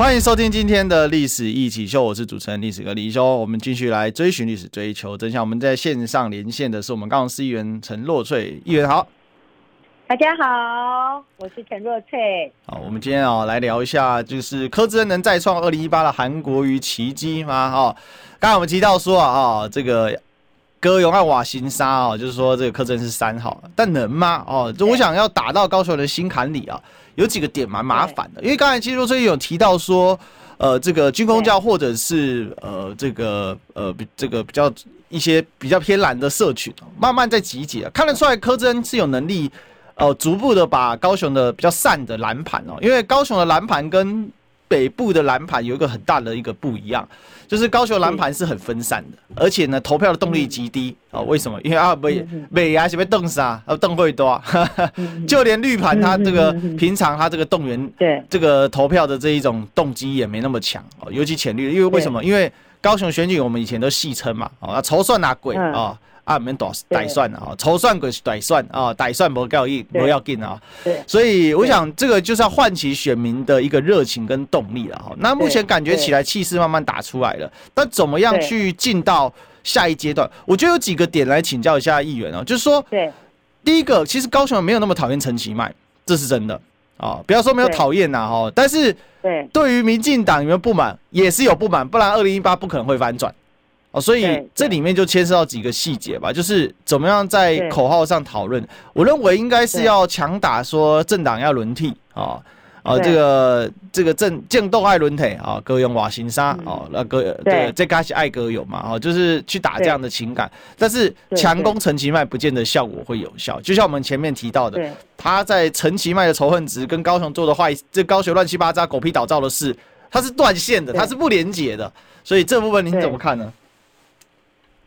欢迎收听今天的历史一起秀，我是主持人历史哥李易修。我们继续来追寻历史，追求真相。我们在线上连线的是我们高雄市议员陈若翠议员，好，大家好，我是陈若翠。好，我们今天啊来聊一下，就是柯志恩能再创二零一八的韩国瑜奇迹吗？哈，刚才我们提到说啊，啊这个高雄爱瓦辛沙哦，就是说这个柯震是三号，但能吗？哦，就我想要打到高雄人的心坎里啊。有几个点蛮麻烦的，因为刚才其实最近有提到说，呃，这个军工教或者是呃这个呃这个比较一些比较偏蓝的社群，慢慢在集结，看得出来柯震是有能力，呃，逐步的把高雄的比较散的蓝盘哦，因为高雄的蓝盘跟北部的蓝盘有一个很大的一个不一样。就是高雄蓝盘是很分散的，而且呢，投票的动力极低啊、哦。为什么？因为啊，北北啊，是被动杀，啊，动会多，就连绿盘它这个平常它这个动员，对这个投票的这一种动机也没那么强哦，尤其浅绿，因为为什么？因为高雄选举我们以前都戏称嘛，啊，筹算哪鬼啊？啊，免多歹算啊，筹算鬼是歹算啊，歹算不要紧，不要紧啊。所以我想这个就是要唤起选民的一个热情跟动力了哈。那目前感觉起来气势慢慢打出来了，但怎么样去进到下一阶段？我觉得有几个点来请教一下议员哦，就是说，对，第一个其实高雄人没有那么讨厌陈其迈，这是真的啊，不要说没有讨厌呐哈，但是对对于民进党有没有不满，也是有不满，不然二零一八不可能会翻转。哦，所以这里面就牵涉到几个细节吧，就是怎么样在口号上讨论。我认为应该是要强打说政党要轮替啊，啊，这个这个政政斗爱轮替啊，歌咏瓦辛沙哦，那个这个这个是爱歌友嘛，哦，就是去打这样的情感。但是强攻陈其迈不见得效果会有效，就像我们前面提到的，他在陈其迈的仇恨值跟高雄做的坏，这高雄乱七八糟狗屁倒灶的事，他是断线的，他是不连结的。所以这部分您怎么看呢？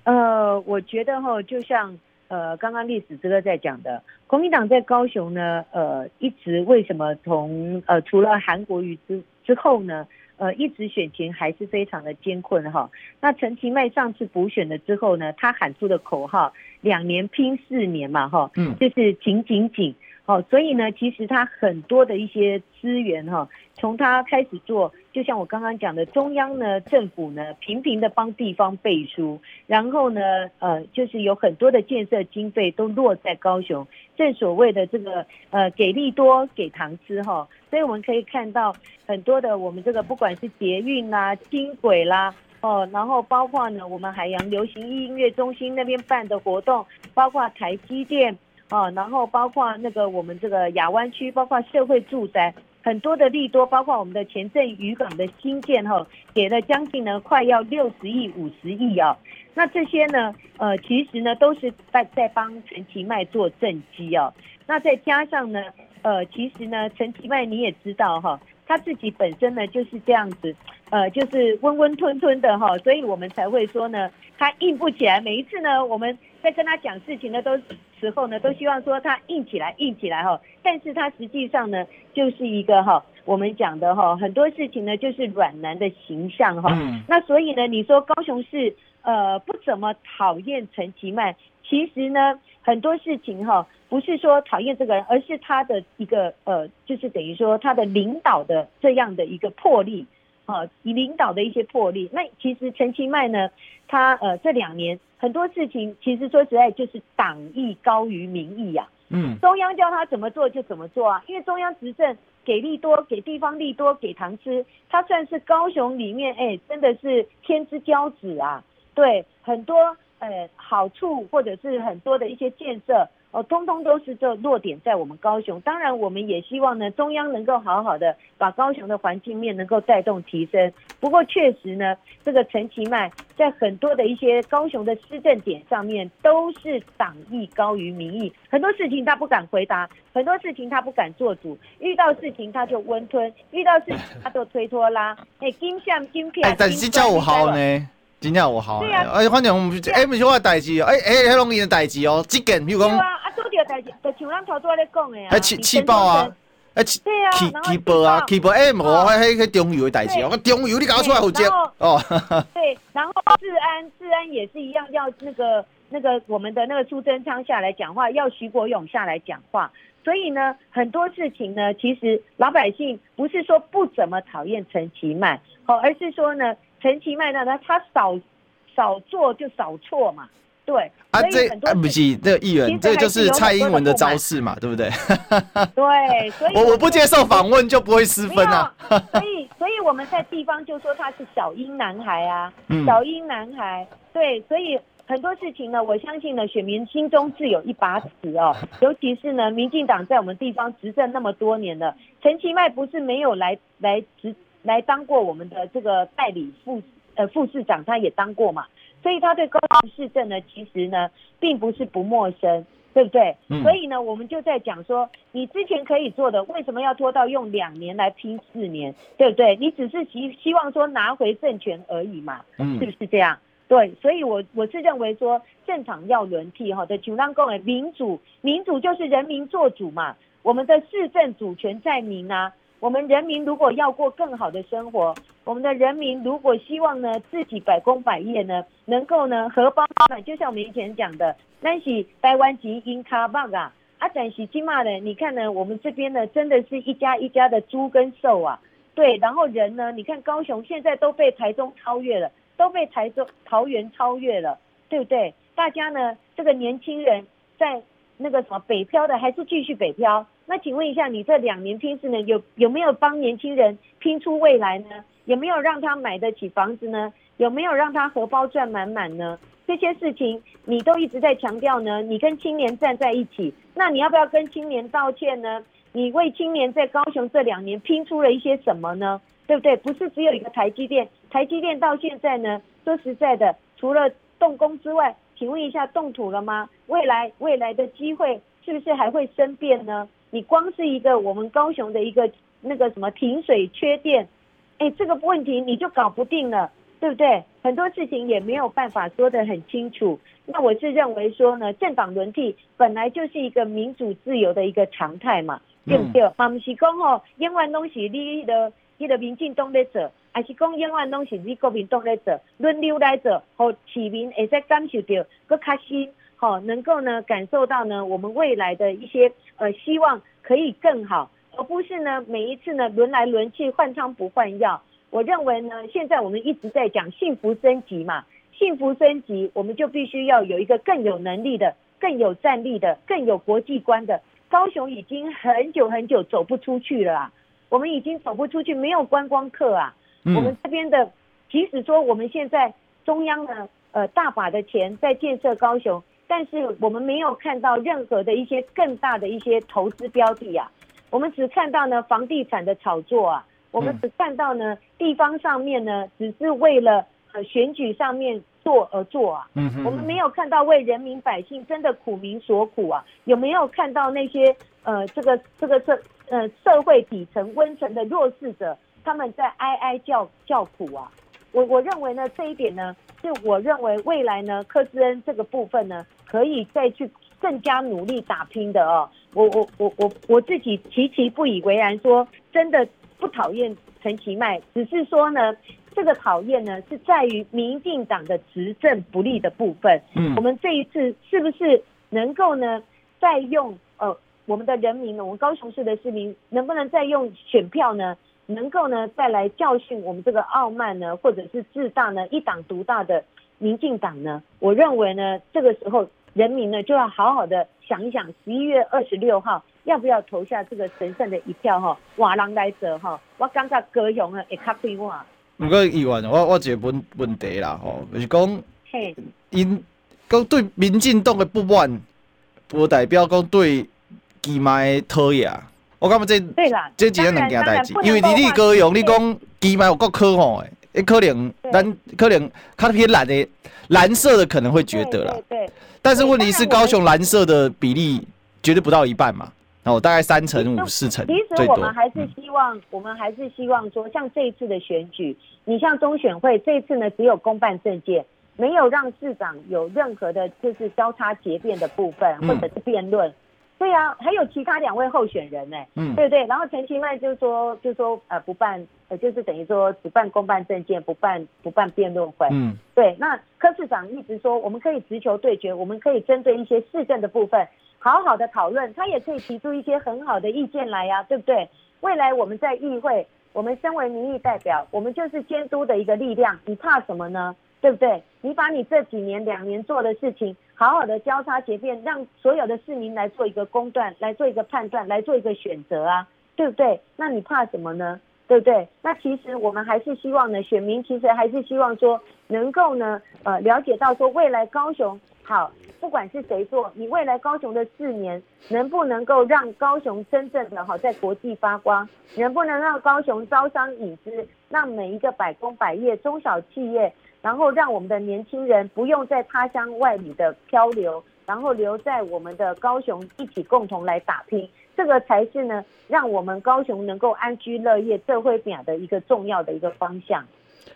呃，我觉得哈，就像呃，刚刚历史之哥在讲的，国民党在高雄呢，呃，一直为什么从呃，除了韩国瑜之之后呢，呃，一直选情还是非常的艰困哈。那陈其迈上次补选了之后呢，他喊出的口号“两年拼四年”嘛，哈，嗯，就是紧紧紧。好，所以呢，其实他很多的一些资源哈，从他开始做，就像我刚刚讲的，中央呢，政府呢，频频的帮地方背书，然后呢，呃，就是有很多的建设经费都落在高雄，正所谓的这个呃，给利多给糖吃哈，所以我们可以看到很多的我们这个不管是捷运啦、轻轨啦，哦，然后包括呢，我们海洋流行音乐中心那边办的活动，包括台积电。啊，然后包括那个我们这个亚湾区，包括社会住宅，很多的利多，包括我们的前镇渔港的新建哈，给了将近呢快要六十亿、五十亿啊。那这些呢，呃，其实呢都是在在帮陈其迈做政绩啊。那再加上呢，呃，其实呢，陈其迈你也知道哈，他自己本身呢就是这样子，呃，就是温温吞吞的哈，所以我们才会说呢，他硬不起来。每一次呢，我们在跟他讲事情的，都。时候呢，都希望说他硬起来，硬起来哈。但是他实际上呢，就是一个哈，我们讲的哈，很多事情呢，就是软男的形象哈。那所以呢，你说高雄市呃不怎么讨厌陈其迈，其实呢，很多事情哈，不是说讨厌这个人，而是他的一个呃，就是等于说他的领导的这样的一个魄力啊，以领导的一些魄力。那其实陈其迈呢，他呃这两年。很多事情其实说实在就是党意高于民意呀，嗯，中央叫他怎么做就怎么做啊，因为中央执政给力多，给地方利多，给糖吃，他算是高雄里面哎，真的是天之骄子啊，对，很多呃好处或者是很多的一些建设。哦，通通都是这落点在我们高雄。当然，我们也希望呢，中央能够好好的把高雄的环境面能够带动提升。不过，确实呢，这个陈其迈在很多的一些高雄的施政点上面，都是党意高于民意，很多事情他不敢回答，很多事情他不敢做主，遇到事情他就温吞，遇到事情他就推拖拉。哎，金像金片，哎，但是叫我好呢，真正有效。对啊，哎，反正我们哎，不是我的代志哦，哎哎，那拢伊的代志哦，这件比如讲。对啊，啊，做这个代志，就像咱头拄仔咧讲的啊。哎，气气爆啊！哎，气气气爆啊！气爆哎，无迄迄迄中油的代志哦，中油你搞出来好接哦。对，然后治安治安也是一样，要那个那个我们的那个苏贞昌下来讲话，要徐国勇下来讲话。所以呢，很多事情呢，其实老百姓不是说不怎么讨厌陈其迈，哦，而是说呢，陈其迈呢，他他少少做就少错嘛。对啊，这啊不是这个议员，这就是蔡英文的招式嘛，对不对？对，所以我我不接受访问就不会失分啊。所以，所以我们在地方就说他是小英男孩啊，嗯、小英男孩。对，所以很多事情呢，我相信呢，选民心中自有一把尺哦。尤其是呢，民进党在我们地方执政那么多年了，陈其迈不是没有来来执来当过我们的这个代理副呃副市长，他也当过嘛。所以他对高雄市政呢，其实呢，并不是不陌生，对不对？嗯、所以呢，我们就在讲说，你之前可以做的，为什么要拖到用两年来拼四年，对不对？你只是希希望说拿回政权而已嘛，嗯、是不是这样？对，所以我我是认为说，政党要轮替哈，的求当共诶，民主，民主就是人民做主嘛，我们的市政主权在民啊。我们人民如果要过更好的生活，我们的人民如果希望呢，自己百工百业呢，能够呢荷包满，就像我们以前讲的，那是台湾籍英卡棒啊，啊，展是起码呢，你看呢，我们这边呢，真的是一家一家的猪跟兽啊，对，然后人呢，你看高雄现在都被台中超越了，都被台中桃园超越了，对不对？大家呢，这个年轻人在那个什么北漂的，还是继续北漂。那请问一下，你这两年拼是呢，有有没有帮年轻人拼出未来呢？有没有让他买得起房子呢？有没有让他荷包赚满满呢？这些事情你都一直在强调呢。你跟青年站在一起，那你要不要跟青年道歉呢？你为青年在高雄这两年拼出了一些什么呢？对不对？不是只有一个台积电，台积电到现在呢，说实在的，除了动工之外，请问一下动土了吗？未来未来的机会是不是还会生变呢？你光是一个我们高雄的一个那个什么停水缺电，哎，这个问题你就搞不定了，对不对？很多事情也没有办法说得很清楚。那我是认为说呢，政党轮替本来就是一个民主自由的一个常态嘛，对不对？嘛不是讲哦，永远都是你的你的民进党在做，还是讲永远都是你国民党在做，轮流来做，和市民会在感受到更开心。好，能够呢感受到呢我们未来的一些呃希望可以更好，而不是呢每一次呢轮来轮去换汤不换药。我认为呢现在我们一直在讲幸福升级嘛，幸福升级我们就必须要有一个更有能力的、更有战力的、更有国际观的。高雄已经很久很久走不出去了啊，我们已经走不出去，没有观光客啊。嗯。我们这边的，即使说我们现在中央呢呃大把的钱在建设高雄。但是我们没有看到任何的一些更大的一些投资标的啊，我们只看到呢房地产的炒作啊，我们只看到呢地方上面呢只是为了呃选举上面做而做啊，嗯，我们没有看到为人民百姓真的苦民所苦啊，有没有看到那些呃这个这个社呃社会底层温层的弱势者他们在哀哀叫叫苦啊？我我认为呢这一点呢是我认为未来呢柯志恩这个部分呢。可以再去更加努力打拼的哦，我我我我我自己极其不以为然，说真的不讨厌陈其迈，只是说呢，这个讨厌呢是在于民进党的执政不利的部分。嗯，我们这一次是不是能够呢再用呃我们的人民呢，我们高雄市的市民能不能再用选票呢，能够呢再来教训我们这个傲慢呢，或者是自大呢，一党独大的民进党呢？我认为呢，这个时候。人民呢就要好好的想一想，十一月二十六号要不要投下这个神圣的一票哈？瓦郎来者哈，我感觉高雄啊会较对我。不过议员，我我一个问问题啦吼，就是讲，因讲对民进党的不满，不代表讲对其迈的讨厌。我感觉这对啦，这几样两件代志，因为你你高用，你讲其迈有够可恶的。哎，可能咱可能它偏蓝的蓝色的可能会觉得啦，对，对，对，但是问题是高雄蓝色的比例绝对不到一半嘛，哦大概三成五四成，其实我们还是希望，我们还是希望说，像这一次的选举，你像中选会这一次呢，只有公办政见，没有让市长有任何的就是交叉结辩的部分，或者是辩论。对啊，还有其他两位候选人呢，嗯，对不对？然后陈其迈就说，就说呃不办，呃就是等于说只办公办证件，不办不办辩论会，嗯，对。那柯市长一直说，我们可以直球对决，我们可以针对一些市政的部分好好的讨论，他也可以提出一些很好的意见来呀，对不对？未来我们在议会，我们身为民意代表，我们就是监督的一个力量，你怕什么呢？对不对？你把你这几年两年做的事情。好好的交叉结辩，让所有的市民来做一个公断，来做一个判断，来做一个选择啊，对不对？那你怕什么呢？对不对？那其实我们还是希望呢，选民其实还是希望说，能够呢，呃，了解到说未来高雄好，不管是谁做，你未来高雄的四年，能不能够让高雄真正的好在国际发光，能不能让高雄招商引资，让每一个百工百业中小企业。然后让我们的年轻人不用在他乡外里的漂流，然后留在我们的高雄一起共同来打拼，这个才是呢，让我们高雄能够安居乐业、社会表的一个重要的一个方向。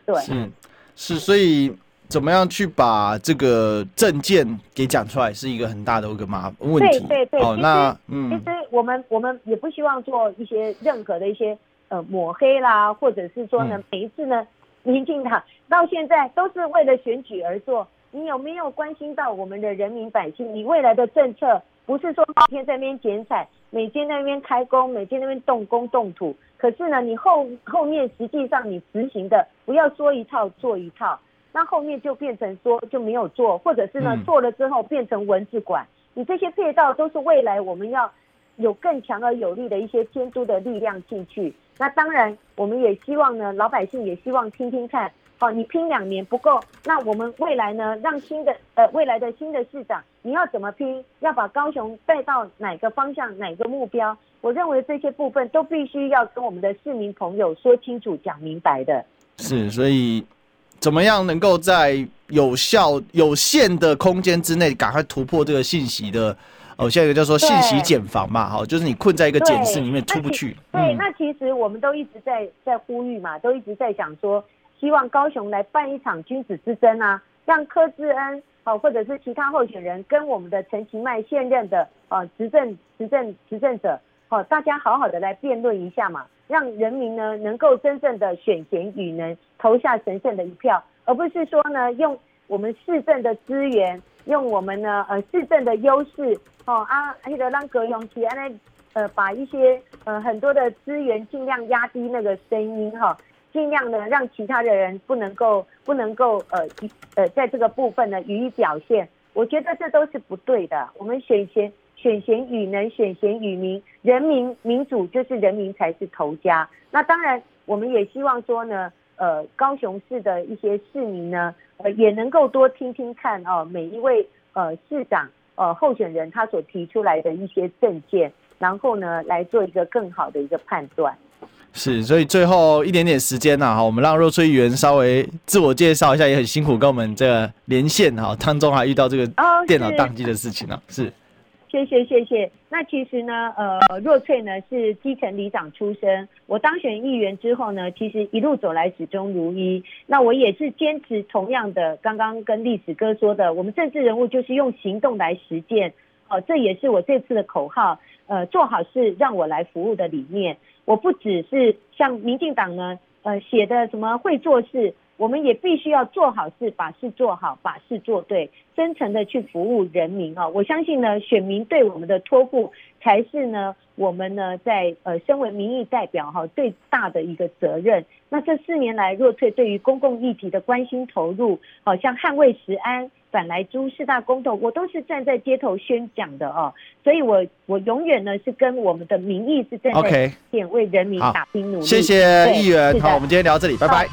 对，是是，所以怎么样去把这个政见给讲出来，是一个很大的一个麻问题。对对对，哦，那嗯，其实我们我们也不希望做一些任何的一些呃抹黑啦，或者是说呢，嗯、每一次呢。民进党到现在都是为了选举而做，你有没有关心到我们的人民百姓？你未来的政策不是说每天在那边剪彩，每天在那边开工，每天那边动工动土，可是呢，你后后面实际上你执行的不要说一套做一套，那后面就变成说就没有做，或者是呢做了之后变成文字馆，你这些配套都是未来我们要有更强而有力的一些监督的力量进去。那当然，我们也希望呢，老百姓也希望听听看，哦，你拼两年不够，那我们未来呢，让新的呃未来的新的市长，你要怎么拼？要把高雄带到哪个方向、哪个目标？我认为这些部分都必须要跟我们的市民朋友说清楚、讲明白的。是，所以怎么样能够在有效、有限的空间之内，赶快突破这个信息的？哦，下一个叫做信息茧房嘛，好，就是你困在一个茧室里面出不去。对，嗯、那其实我们都一直在在呼吁嘛，都一直在讲说，希望高雄来办一场君子之争啊，让柯志恩哦，或者是其他候选人跟我们的陈其迈现任的呃执政执政执政者，好，大家好好的来辩论一下嘛，让人民呢能够真正的选贤与能，投下神圣的一票，而不是说呢用我们市政的资源。用我们呢，呃，市政的优势，哦啊，那个让葛永琪啊，呃，把一些呃很多的资源尽量压低那个声音哈，尽量呢让其他的人不能够不能够呃呃在这个部分呢予以表现，我觉得这都是不对的。我们选贤选贤与能，选贤与民，人民民主就是人民才是头家。那当然，我们也希望说呢，呃，高雄市的一些市民呢。呃，也能够多听听看哦，每一位呃市长呃候选人他所提出来的一些政见，然后呢来做一个更好的一个判断。是，所以最后一点点时间呢，哈，我们让若翠议员稍微自我介绍一下，也很辛苦跟我们这个连线哈，当中还遇到这个电脑宕机的事情呢，是。谢谢谢谢。那其实呢，呃，若翠呢是基层里长出身。我当选议员之后呢，其实一路走来始终如一。那我也是坚持同样的，刚刚跟历史哥说的，我们政治人物就是用行动来实践。哦、呃，这也是我这次的口号。呃，做好事让我来服务的理念。我不只是像民进党呢，呃，写的什么会做事。我们也必须要做好事，把事做好，把事做对，真诚的去服务人民啊！我相信呢，选民对我们的托付才是呢，我们呢在呃身为民意代表哈最大的一个责任。那这四年来，若翠对于公共议题的关心投入，好像捍卫食安、反来猪四大公投，我都是站在街头宣讲的哦。所以我我永远呢是跟我们的民意是站在前线，为人民打拼努力。谢谢议员，好，我们今天聊到这里，拜拜。